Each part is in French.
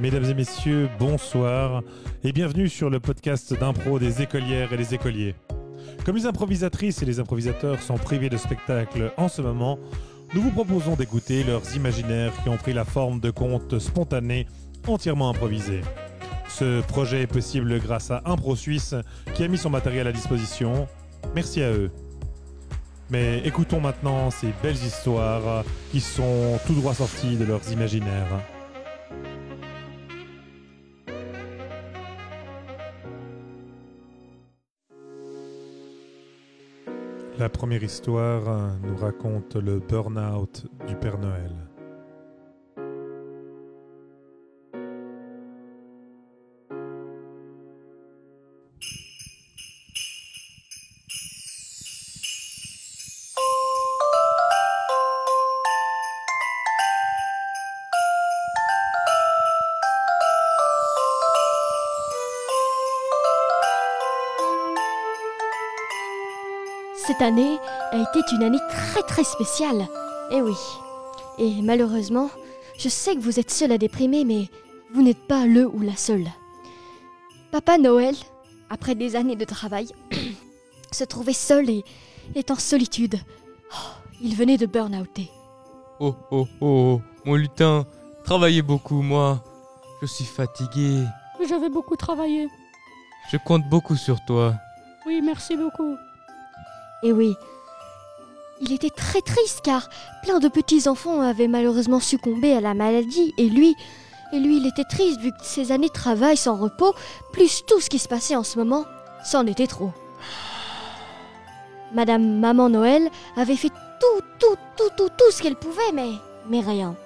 Mesdames et messieurs, bonsoir et bienvenue sur le podcast d'impro des écolières et des écoliers. Comme les improvisatrices et les improvisateurs sont privés de spectacle en ce moment, nous vous proposons d'écouter leurs imaginaires qui ont pris la forme de contes spontanés entièrement improvisés. Ce projet est possible grâce à Impro Suisse qui a mis son matériel à disposition. Merci à eux. Mais écoutons maintenant ces belles histoires qui sont tout droit sorties de leurs imaginaires. La première histoire nous raconte le burn-out du Père Noël. Cette année a été une année très très spéciale. Eh oui. Et malheureusement, je sais que vous êtes seul à déprimer, mais vous n'êtes pas le ou la seule. Papa Noël, après des années de travail, se trouvait seul et est en solitude. Oh, il venait de burn-outer. Oh oh oh, mon lutin, travaillez beaucoup, moi. Je suis fatigué. J'avais beaucoup travaillé. Je compte beaucoup sur toi. Oui, merci beaucoup. Et oui, il était très triste car plein de petits enfants avaient malheureusement succombé à la maladie et lui, et lui il était triste vu que ses années de travail sans repos, plus tout ce qui se passait en ce moment, c'en était trop. Madame Maman Noël avait fait tout, tout, tout, tout, tout ce qu'elle pouvait, mais rien.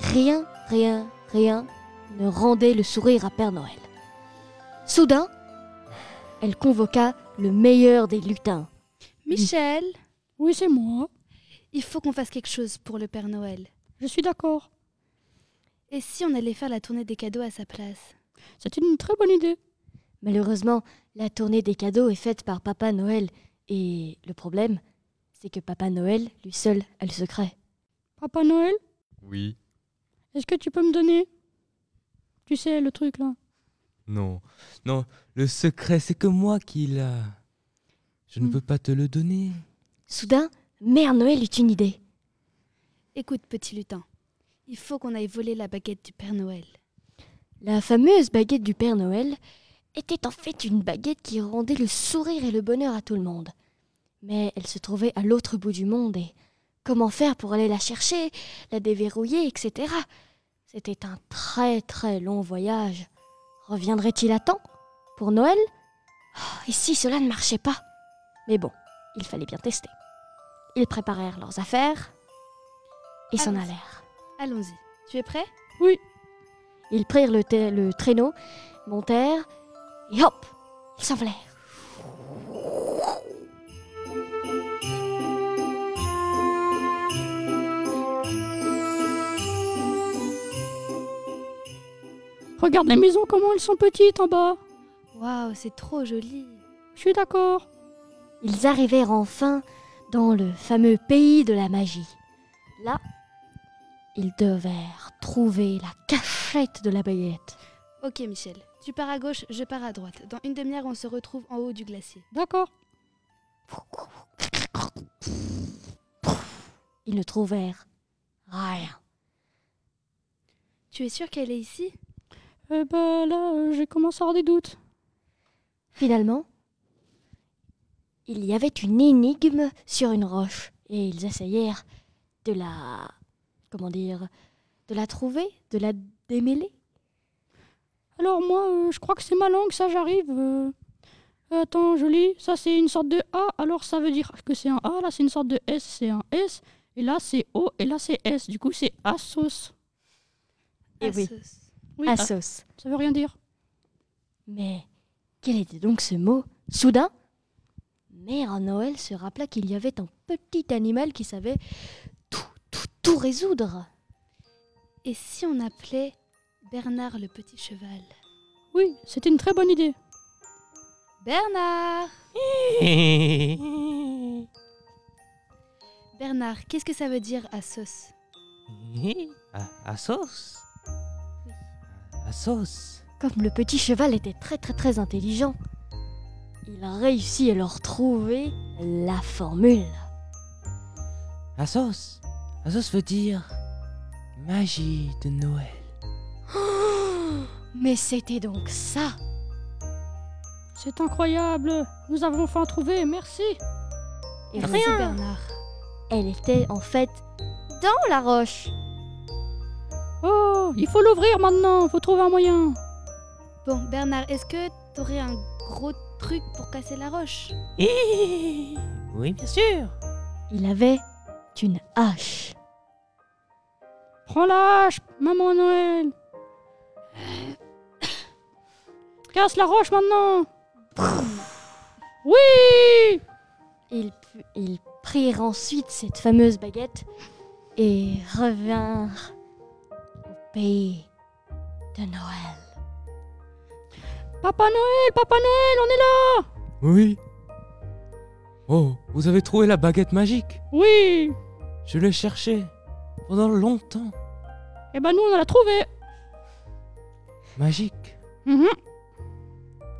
Rien, rien, rien ne rendait le sourire à Père Noël. Soudain, elle convoqua le meilleur des lutins. Michel, Oui, c'est moi. il faut qu'on fasse quelque chose pour le Père Noël. Je suis d'accord. Et si on allait faire la tournée des cadeaux à sa place? C'est une très bonne idée. Malheureusement, la tournée des cadeaux est faite par Papa Noël. Et le problème, c'est que Papa Noël, lui seul, a le secret. Papa Noël, Oui. est-ce que tu peux me donner? Tu sais, le truc là. Non. Non, le secret, c'est que moi qui l'a. Je ne Hmm. peux pas te le donner. Soudain, Mère Noël eut une idée. Écoute, petit lutin, il faut qu'on aille voler la baguette du Père Noël. La fameuse baguette du Père Noël était en fait une baguette qui rendait le sourire et le bonheur à tout le monde. Mais elle se trouvait à l'autre bout du monde et comment faire pour aller la chercher, la déverrouiller, etc. C'était un très très long voyage. Reviendrait-il à temps Pour Noël? Oh, Et si cela ne marchait pas? Mais bon, il fallait bien tester. Ils préparèrent leurs affaires et s'en allèrent. Allons-y. Tu es prêt? Oui, Ils prirent le traîneau, montèrent, et hop, ils s'envolèrent. regarde les maisons, comment elles sont petites en bas. Waouh, c'est trop joli. Je suis d'accord. Ils arrivèrent enfin dans le fameux pays de la magie. Là, ils devèrent trouver la cachette de la baguette. Ok, Michel. Tu pars à gauche, je pars à droite. Dans une demi-heure, on se retrouve en haut du glacier. D'accord. Ils ne trouvèrent rien. Tu es sûr qu'elle est ici? Eh ben là, j'ai commencé à avoir des doutes. Finalement, il y avait une énigme sur une roche et ils essayèrent de la... comment dire... de la trouver, de la démêler. Alors moi, euh, je crois que c'est ma langue, ça j'arrive. euh. Attends, je lis. Ça c'est une sorte de A, alors ça veut dire que c'est un A. Là c'est une sorte de S, c'est un S. Et là c'est O, et là c'est S. Du coup c'est Assos. Eh oui. Assos. Oui, à ah, sauce. ça veut rien dire. Mais quel était donc ce mot? Soudain, Mère Noël se rappela qu'il y avait un petit animal qui savait tout, tout, tout résoudre. Et si on appelait Bernard le petit cheval? Oui, c'était une très bonne idée. Bernard Bernard, qu'est-ce que ça veut dire Assos? À, à sauce La sauce. Comme le petit cheval était très très très intelligent, il a réussi à leur trouver la formule. La sauce veut dire magie de Noël. Mais c'était donc ça C'est incroyable. Nous avons enfin trouvé, merci. Et Merci rien Bernard. Elle était en fait dans la roche. Oh, il faut l'ouvrir maintenant, faut trouver un moyen. Bon, Bernard, est-ce que t'aurais un gros truc pour casser la roche Eh Oui, bien sûr. Il avait une hache. Prends la hache, maman Noël. Casse la roche maintenant. Oui Ils, prirent ensuite cette fameuse baguette et revinrent au pays de Noël. Papa Noël, Papa Noël, on est là Oui. Oh, vous avez trouvé la baguette magique Oui Je l'ai cherchée pendant longtemps. Eh ben nous on l'a trouvé. Magique. Mhm.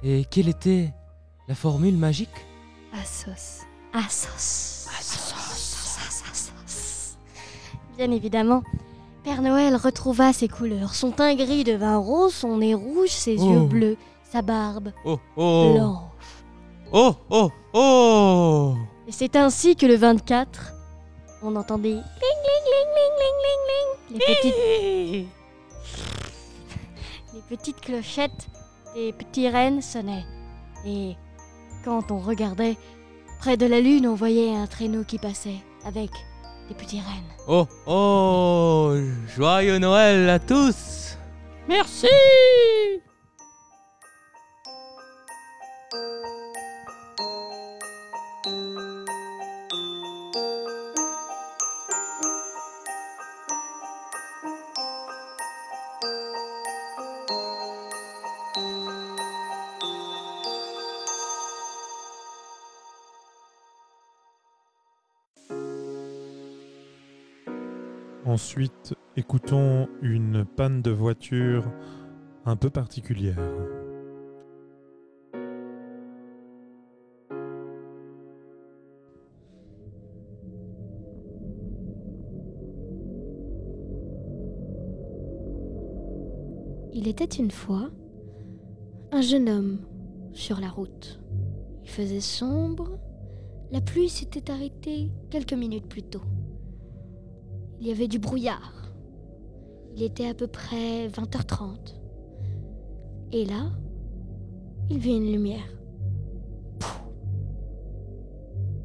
Et quelle était la formule magique? À sauce. Assos. Assos. Assos. Bien évidemment, Père Noël retrouva ses couleurs. Son teint gris devint rose, son nez rouge, ses Oh. yeux bleus, sa barbe Oh, oh. blanche. Oh, oh, oh Et c'est ainsi que le 24, on entendait ling ling ling ling ling ling ling les petites, les petites clochettes des petits rennes sonnaient. Et quand on regardait près de la lune, on voyait un traîneau qui passait avec des petits rennes. Oh, oh Joyeux Noël à tous Merci Ensuite, écoutons une panne de voiture un peu particulière. Il était une fois un jeune homme sur la route. Il faisait sombre, la pluie s'était arrêtée quelques minutes plus tôt. Il y avait du brouillard. Il était à peu près 20h30. Et là, il vit une lumière.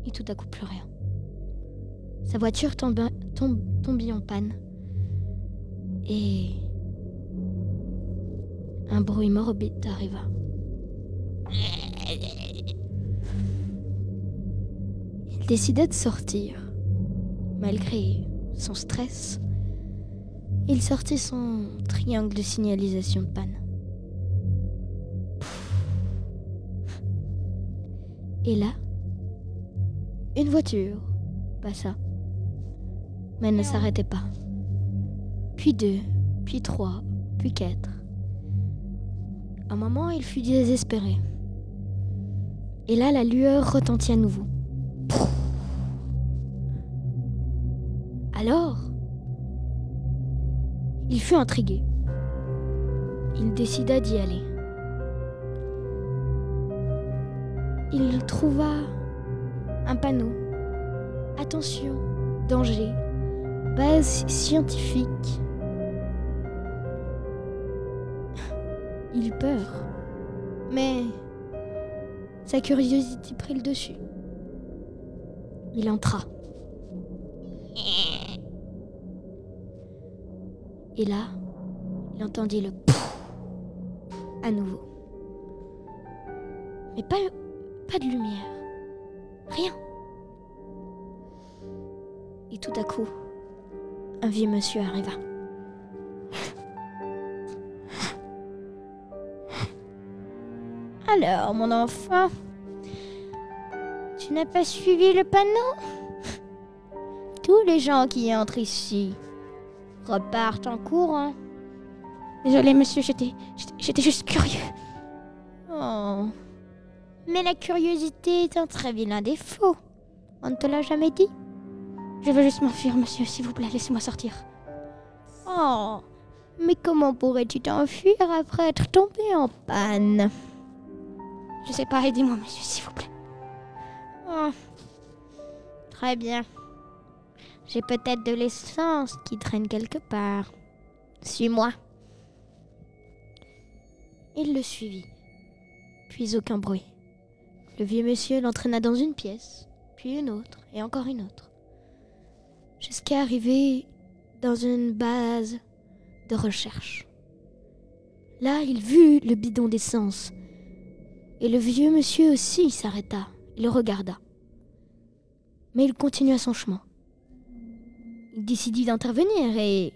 Et tout à coup, plus rien. Sa voiture tombe, en panne. Et un bruit morbide arriva. Il décida de sortir. Malgré son stress, il sortit son triangle de signalisation de panne. Et là, une voiture passa, mais elle ne s'arrêtait pas. Puis deux, puis trois, puis quatre. Un moment, il fut désespéré. Et là, la lueur retentit à nouveau. Alors, il fut intrigué. Il décida d'y aller. Il trouva un panneau. Attention, danger, base scientifique. Il eut peur. Mais sa curiosité prit le dessus. Il entra. Et là, il entendit le pouf à nouveau. Mais pas, pas de lumière. Rien. Et tout à coup, un vieux monsieur arriva. Alors, mon enfant, tu n'as pas suivi le panneau? Tous les gens qui entrent ici repartent en courant. Désolé, monsieur, j'étais, juste curieux. Oh. Mais la curiosité est un très vilain défaut. On ne te l'a jamais dit Je veux juste m'enfuir, monsieur, s'il vous plaît, laissez-moi sortir. Oh. Mais comment pourrais-tu t'enfuir après être tombé en panne? Je sais pas, aidez-moi, monsieur, s'il vous plaît. Oh. Très bien. J'ai peut-être de l'essence qui traîne quelque part. Suis-moi. Il le suivit. Puis aucun bruit. Le vieux monsieur l'entraîna dans une pièce, puis une autre, et encore une autre. Jusqu'à arriver dans une base de recherche. Là, il vit le bidon d'essence. Et le vieux monsieur aussi s'arrêta. Il le regarda. Mais il continua son chemin. Il décidit d'intervenir et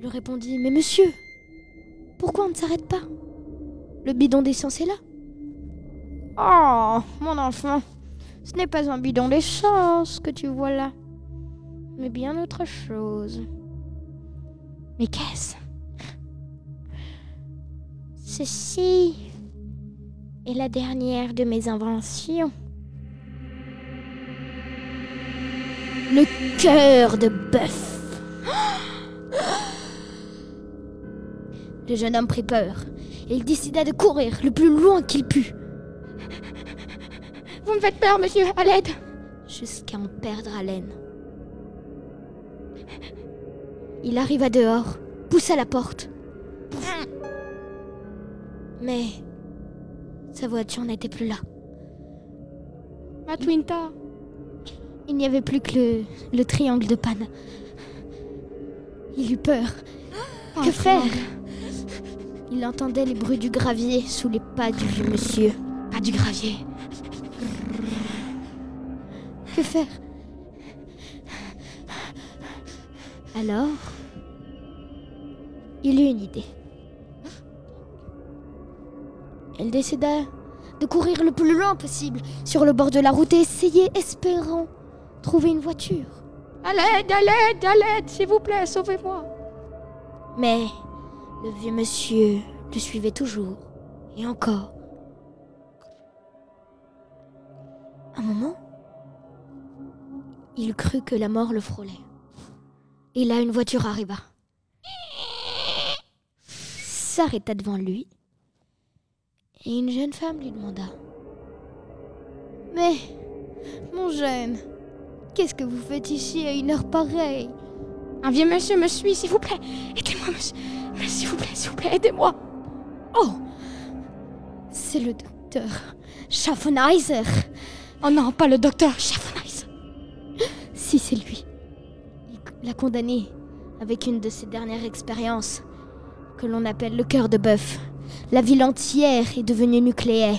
lui répondit Mais monsieur, pourquoi on ne s'arrête pas? Le bidon d'essence est là. Oh, mon enfant, ce n'est pas un bidon d'essence que tu vois là, mais bien autre chose. Mais qu'est-ce? Ceci est la dernière de mes inventions. Le cœur de bœuf. Le jeune homme prit peur et il décida de courir le plus loin qu'il put, Vous me faites peur, monsieur, à l'aide jusqu'à en perdre haleine. Il arriva dehors, poussa la porte. Mais sa voiture n'était plus là. Ma Twinta Il n'y avait plus que le, le triangle de panne. Il eut peur. Oh, que faire Il entendait les bruits du gravier sous les pas du vieux monsieur. Pas du gravier. Que faire Alors, il eut une idée. Il décida de courir le plus loin possible sur le bord de la route et essayer, espérant, trouver une voiture. À l'aide, à l'aide, à l'aide, s'il vous plaît, sauvez-moi. Mais le vieux monsieur le suivait toujours, et encore. Un moment, il crut que la mort le frôlait. Et là, une voiture arriva. S'arrêta devant lui. Et une jeune femme lui demanda Mais, mon jeune, qu'est-ce que vous faites ici à une heure pareille? Un vieux monsieur me suit, s'il vous plaît. Aidez-moi, monsieur. Mais S'il vous plaît, s'il vous plaît, aidez-moi. Oh C'est le docteur Schaffenheiser. Oh non, pas le docteur Schaffenheiser. Si c'est lui. Il l'a condamné avec une de ses dernières expériences que l'on appelle le cœur de bœuf. La ville entière est devenue nucléaire.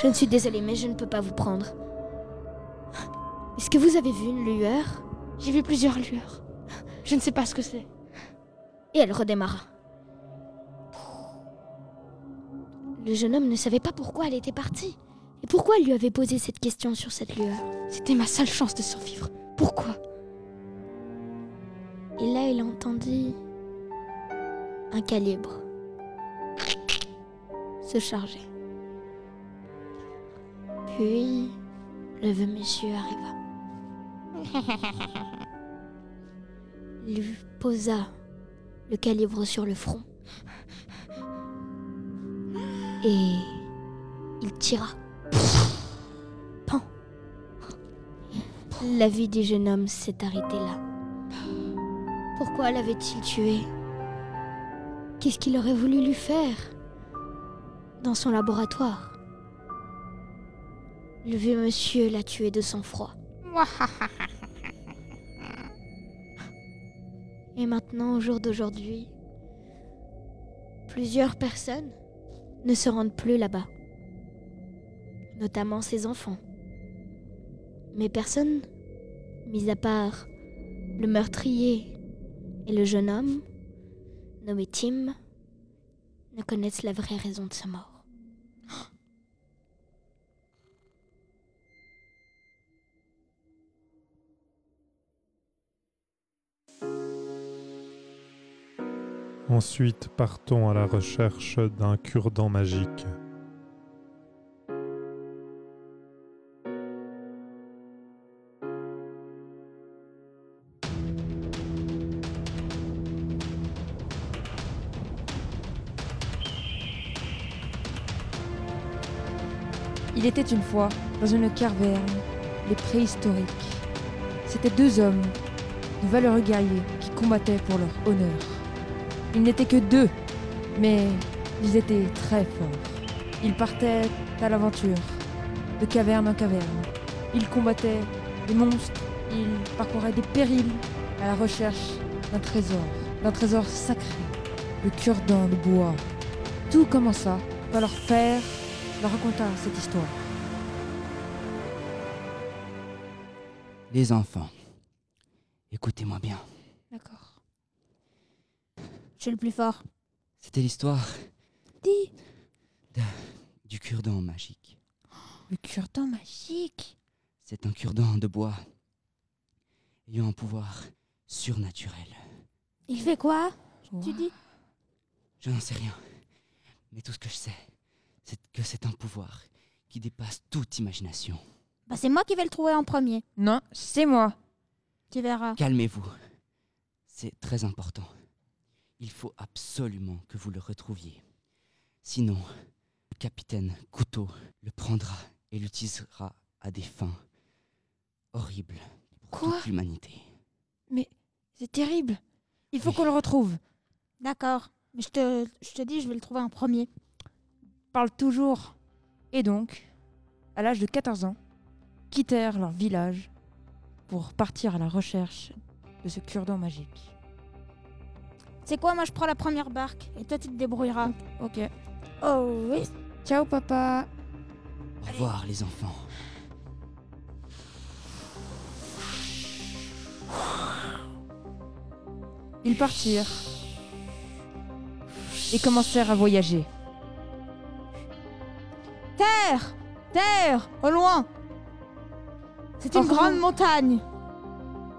Je ne suis désolée, mais je ne peux pas vous prendre. Est-ce que vous avez vu une lueur? J'ai vu plusieurs lueurs. Je ne sais pas ce que c'est. Et elle redémarra. Le jeune homme ne savait pas pourquoi elle était partie. Et pourquoi elle lui avait posé cette question sur cette lueur? C'était ma seule chance de survivre. Pourquoi? Et là, il entendit un calibre se charger. Puis, le vieux monsieur arriva. Il lui posa le calibre sur le front. Et il tira. Pan. La vie du jeune homme s'est arrêtée là. Pourquoi l'avait-il tué? Qu'est-ce qu'il aurait voulu lui faire? Dans son laboratoire. Le vieux monsieur l'a tué de sang-froid. Et maintenant, au jour d'aujourd'hui, plusieurs personnes ne se rendent plus là-bas. Notamment ses enfants. Mais personne, mis à part le meurtrier et le jeune homme, nommé Tim, ne connaissent la vraie raison de sa mort. Ensuite, partons à la recherche d'un cure-dent magique. Il était une fois, dans une caverne, les préhistoriques. C'étaient deux hommes, de valeureux guerriers, qui combattaient pour leur honneur. Ils n'étaient que deux, mais ils étaient très forts. Ils partaient à l'aventure, de caverne en caverne. Ils combattaient des monstres, ils parcouraient des périls à la recherche d'un trésor, d'un trésor sacré, le cure-dent de bois. Tout commença quand leur père leur raconta cette histoire. Les enfants, écoutez-moi bien. D'accord. Je suis le plus fort. C'était l'histoire Dis. du cure-dent magique. Le cure-dent magique. C'est un cure-dent de bois ayant un pouvoir surnaturel. Il fait quoi? Tu dis Je n'en sais rien. Mais tout ce que je sais, c'est que c'est un pouvoir qui dépasse toute imagination. Bah c'est moi qui vais le trouver en premier. Non, c'est moi. Tu verras. Calmez-vous. C'est très important. Il faut absolument que vous le retrouviez. Sinon, le capitaine Couteau le prendra et l'utilisera à des fins horribles pour Quoi toute l'humanité. C'est terrible. Il faut Oui. qu'on le retrouve. D'accord. Mais je te, je te dis, je vais le trouver en premier. Parle toujours. Et donc, à l'âge de 14 ans, quittèrent leur village pour partir à la recherche de ce cure-dent magique. C'est quoi Moi, je prends la première barque et toi, tu te débrouilleras. Ok. Oh oui. Ciao papa. Au revoir les enfants. Ils partirent et commencèrent à voyager. Terre Terre Au loin C'est une grande montagne.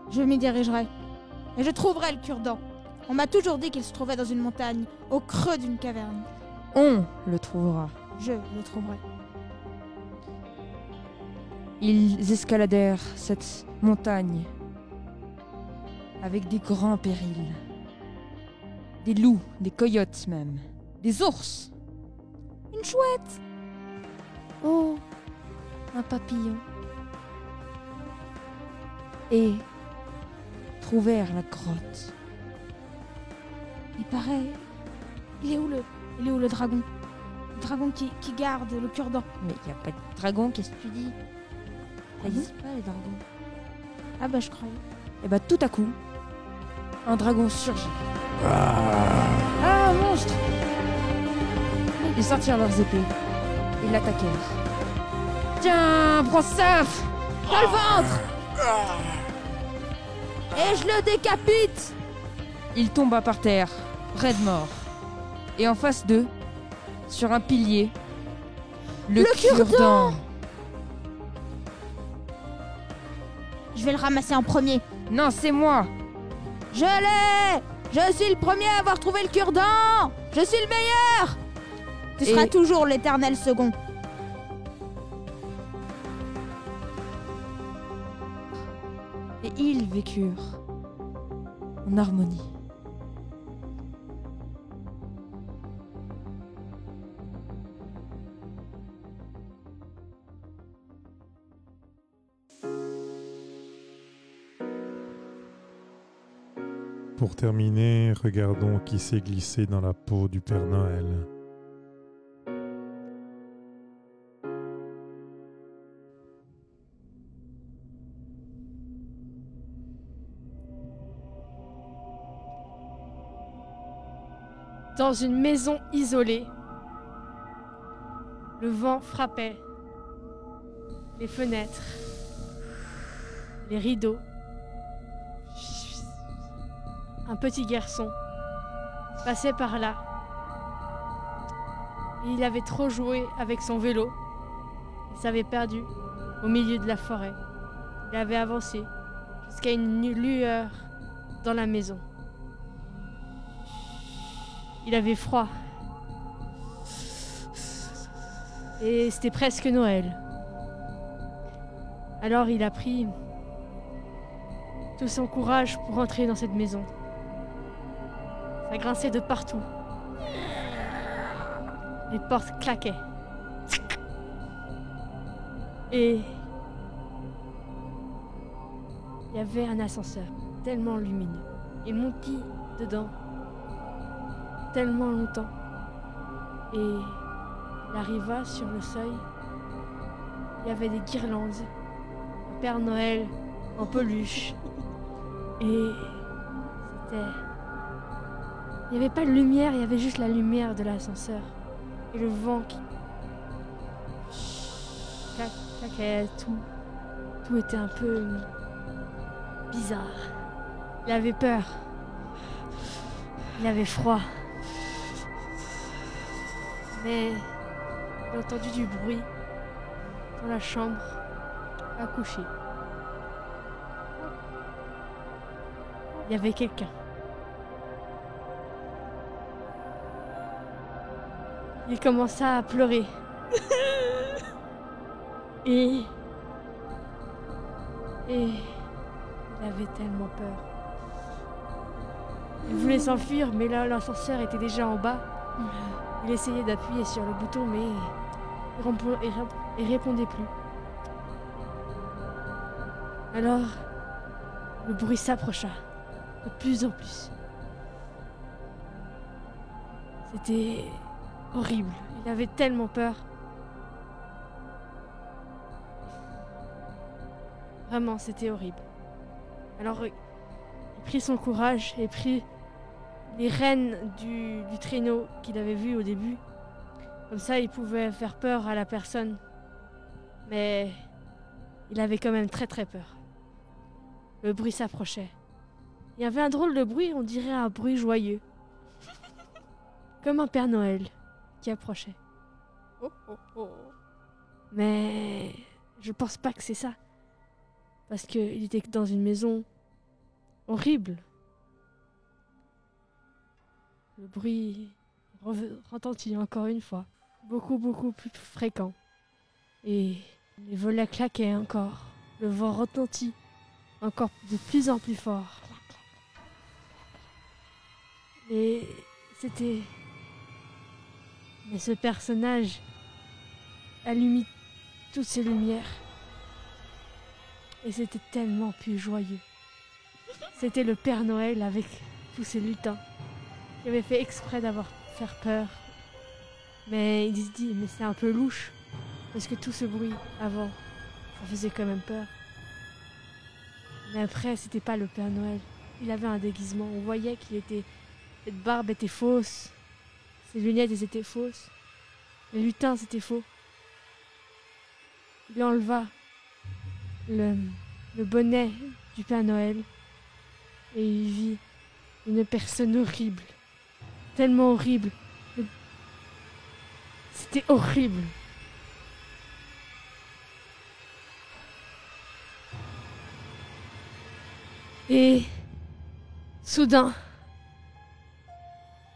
Je m'y dirigerai. Et je trouverai le cure-dent. On m'a toujours dit qu'il se trouvait dans une montagne, au creux d'une caverne. On le trouvera. Je le trouverai. Ils escaladèrent cette montagne avec des grands périls. Des loups, des coyotes même, des ours. Une chouette Oh, un papillon. Et trouvèrent la grotte. Il paraît. Il est où le. Il est où le dragon? Le dragon qui, qui garde le cure-dent. Mais il n'y a pas de dragon, qu'est-ce que tu dis? Ça n'existe pas les dragons. Ah bah je croyais. Et bah tout à coup, un dragon surgit. Ah, un monstre Ils sortirent leurs épées et l'attaquèrent. Tiens, prends ça Dans le ventre Et je le décapite Il tomba par terre, raide mort. Et en face d'eux, sur un pilier, le, Le cure-dent. Je vais le ramasser en premier. Non, c'est moi Je l'ai Je suis le premier à avoir trouvé le cure-dent Je suis le meilleur Tu Et- seras toujours l'éternel second. Et ils vécurent en harmonie. Pour terminer, regardons qui s'est glissé dans la peau du Père Noël. Dans une maison isolée, le vent frappait les fenêtres, les rideaux. Un petit garçon passait par là. Il avait trop joué avec son vélo. Il s'avait perdu au milieu de la forêt. Il avait avancé jusqu'à une lueur dans la maison. il avait froid. Et c'était presque Noël. Alors il a pris tout son courage pour entrer dans cette maison. Ça grinçait de partout. Les portes claquaient. Et il y avait un ascenseur tellement lumineux. Il montit dedans tellement longtemps. Et il arriva sur le seuil. Il y avait des guirlandes. Un Père Noël en peluche. Et c'était... Il n'y avait pas de lumière, il y avait juste la lumière de l'ascenseur. Et le vent qui... Clac, claquait, tout. Tout était un peu bizarre. Il avait peur. Il avait froid. Mais a entendu du bruit dans la chambre à coucher. Il y avait quelqu'un. Il commença à pleurer. Et... Et... Il avait tellement peur. Il voulait s'enfuir, mais là, l'ascenseur était déjà en bas. Il essayait d'appuyer sur le bouton, mais il, il répondait plus. Alors, le bruit s'approcha de plus en plus. C'était horrible. Il avait tellement peur. Vraiment, c'était horrible. Alors, il prit son courage et prit les rênes du, du traîneau qu'il avait vu au début. Comme ça, il pouvait faire peur à la personne. Mais il avait quand même très très peur. Le bruit s'approchait. Il y avait un drôle de bruit, on dirait un bruit joyeux. Comme un Père Noël qui approchait. Mais je pense pas que c'est ça. Parce qu'il était dans une maison horrible. Le bruit re- retentit encore une fois, beaucoup beaucoup plus fréquent. Et les volets claquaient encore. Le vent retentit encore de plus en plus fort. Et c'était... Mais ce personnage allumit toutes ces lumières. Et c'était tellement plus joyeux. C'était le Père Noël avec tous ses lutins. Il avait fait exprès d'avoir faire peur. Mais il se dit, mais c'est un peu louche. Parce que tout ce bruit avant, ça faisait quand même peur. Mais après, c'était pas le Père Noël. Il avait un déguisement. On voyait qu'il était. Cette barbe était fausse. Ses lunettes, étaient fausses. Les lutins, c'était faux. Il enleva le, bonnet du Père Noël et il vit une personne horrible. Tellement horrible. Le- C'était horrible. Et soudain,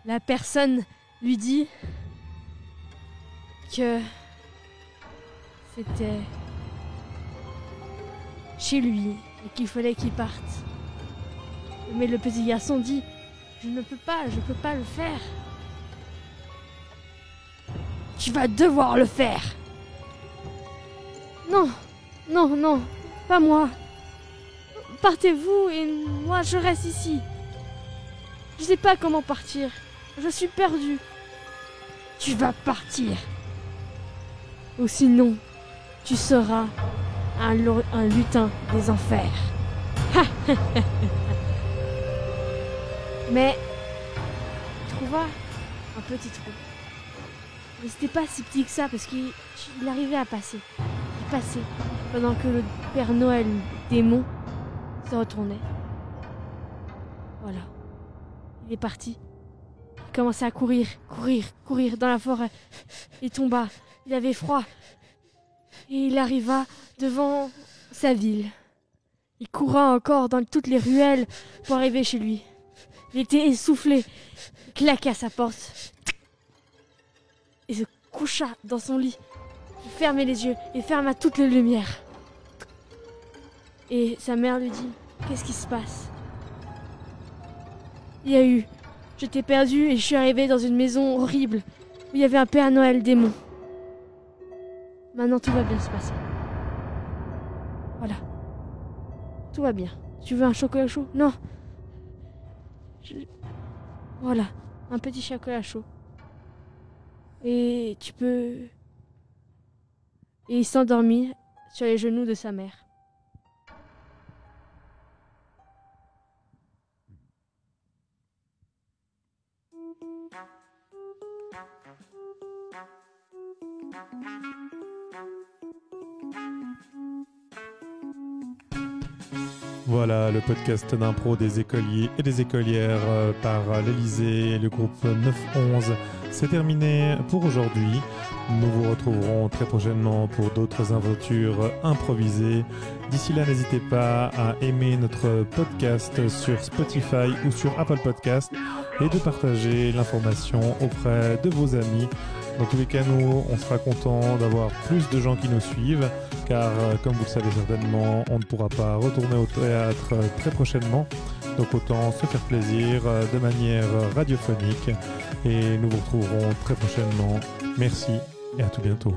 la personne lui dit que c'était chez lui et qu'il fallait qu'il parte. Mais le petit garçon dit Je ne peux pas, je peux pas le faire. Tu vas devoir le faire. Non, non, non, pas moi. Partez-vous et moi je reste ici. Je sais pas comment partir. Je suis perdu. Tu vas partir. Ou sinon, tu seras un, lutin des enfers. Mais il trouva un petit trou. Mais c'était pas si petit que ça parce qu'il il arrivait à passer. Il passait pendant que le Père Noël démon se retournait. Voilà. Il est parti. Il commençait à courir, courir, courir dans la forêt. Il tomba. Il avait froid. Et il arriva devant sa ville. Il coura encore dans toutes les ruelles pour arriver chez lui. Il était essoufflé. Il claqua sa porte. Et se coucha dans son lit. Il fermait les yeux et ferma toutes les lumières. Et sa mère lui dit Qu'est-ce qui se passe? Il y a eu. J'étais perdue et je suis arrivée dans une maison horrible où il y avait un Père Noël démon. Maintenant tout va bien se passer. Voilà. Tout va bien. Tu veux un chocolat chaud? Non. Je- Voilà, un petit chocolat chaud. Et tu peux... Et il s'endormit sur les genoux de sa mère. Voilà le podcast d'impro des écoliers et des écolières euh, par l'Elysée et le groupe 911. C'est terminé pour aujourd'hui. Nous vous retrouverons très prochainement pour d'autres aventures improvisées. D'ici là, n'hésitez pas à aimer notre podcast sur Spotify ou sur Apple Podcast et de partager l'information auprès de vos amis. Dans tous les cas, nous, on sera content d'avoir plus de gens qui nous suivent car euh, comme vous le savez certainement, on ne pourra pas retourner au théâtre euh, très prochainement. Donc autant se faire plaisir euh, de manière radiophonique et nous vous retrouverons très prochainement. Merci et à tout bientôt.